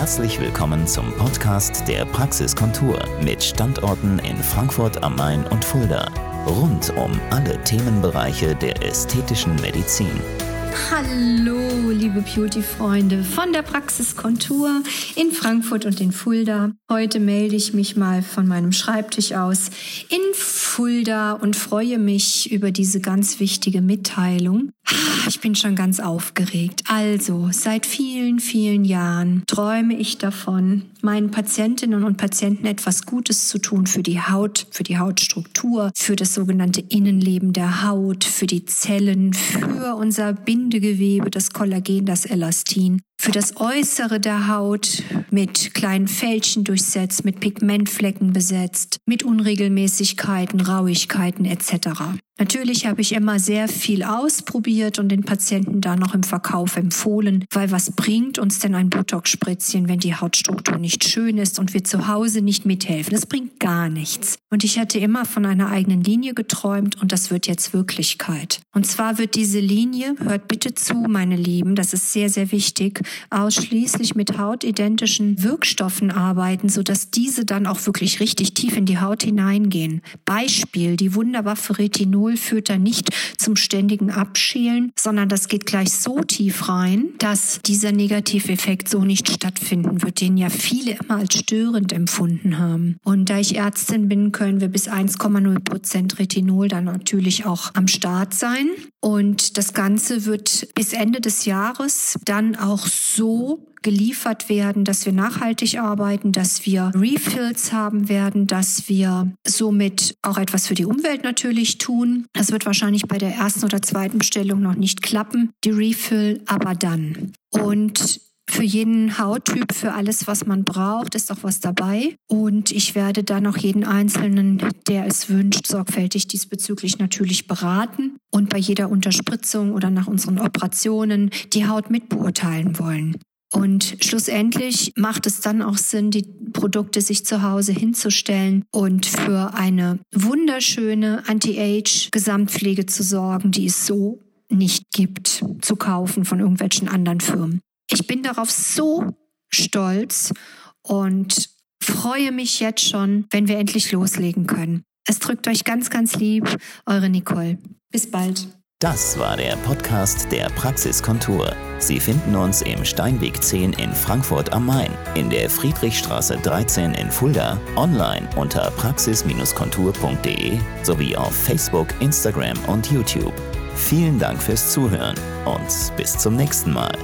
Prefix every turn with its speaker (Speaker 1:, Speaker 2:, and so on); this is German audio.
Speaker 1: Herzlich willkommen zum Podcast der Praxiskontur mit Standorten in Frankfurt am Main und Fulda. Rund um alle Themenbereiche der ästhetischen Medizin.
Speaker 2: Hallo, liebe Beauty-Freunde von der Praxiskontur in Frankfurt und in Fulda. Heute melde ich mich mal von meinem Schreibtisch aus in Fulda und freue mich über diese ganz wichtige Mitteilung. Ich bin schon ganz aufgeregt. Also, seit vielen, vielen Jahren träume ich davon, meinen Patientinnen und Patienten etwas Gutes zu tun für die Haut, für die Hautstruktur, für das sogenannte Innenleben der Haut, für die Zellen, für unser Bindegewebe, das Kollagen, das Elastin für das Äußere der Haut mit kleinen Fältchen durchsetzt, mit Pigmentflecken besetzt, mit Unregelmäßigkeiten, Rauigkeiten etc. Natürlich habe ich immer sehr viel ausprobiert und den Patienten da noch im Verkauf empfohlen, weil was bringt uns denn ein Botox-Spritzchen, wenn die Hautstruktur nicht schön ist und wir zu Hause nicht mithelfen? Das bringt gar nichts. Und ich hatte immer von einer eigenen Linie geträumt und das wird jetzt Wirklichkeit. Und zwar wird diese Linie, hört bitte zu, meine Lieben, das ist sehr, sehr wichtig, ausschließlich mit hautidentischen Wirkstoffen arbeiten, sodass diese dann auch wirklich richtig tief in die Haut hineingehen. Beispiel, die Wunderwaffe Retinol führt da nicht zum ständigen Abschälen, sondern das geht gleich so tief rein, dass dieser Negativeffekt so nicht stattfinden wird, den ja viele immer als störend empfunden haben. Und da ich Ärztin bin, können wir bis 1,0 Prozent Retinol dann natürlich auch am Start sein. Und das Ganze wird bis Ende des Jahres dann auch so geliefert werden, dass wir nachhaltig arbeiten, dass wir Refills haben werden, dass wir somit auch etwas für die Umwelt natürlich tun. Das wird wahrscheinlich bei der ersten oder zweiten Bestellung noch nicht klappen, die Refill, aber dann. Und für jeden Hauttyp, für alles, was man braucht, ist auch was dabei. Und ich werde dann auch jeden Einzelnen, der es wünscht, sorgfältig diesbezüglich natürlich beraten und bei jeder Unterspritzung oder nach unseren Operationen die Haut mitbeurteilen wollen. Und schlussendlich macht es dann auch Sinn, die Produkte sich zu Hause hinzustellen und für eine wunderschöne Anti-Age-Gesamtpflege zu sorgen, die es so nicht gibt, zu kaufen von irgendwelchen anderen Firmen. Ich bin darauf so stolz und freue mich jetzt schon, wenn wir endlich loslegen können. Es drückt euch ganz, ganz lieb, eure Nicole. Bis bald.
Speaker 1: Das war der Podcast der Praxiskontur. Sie finden uns im Steinweg 10 in Frankfurt am Main, in der Friedrichstraße 13 in Fulda, online unter praxis-kontur.de sowie auf Facebook, Instagram und YouTube. Vielen Dank fürs Zuhören und bis zum nächsten Mal.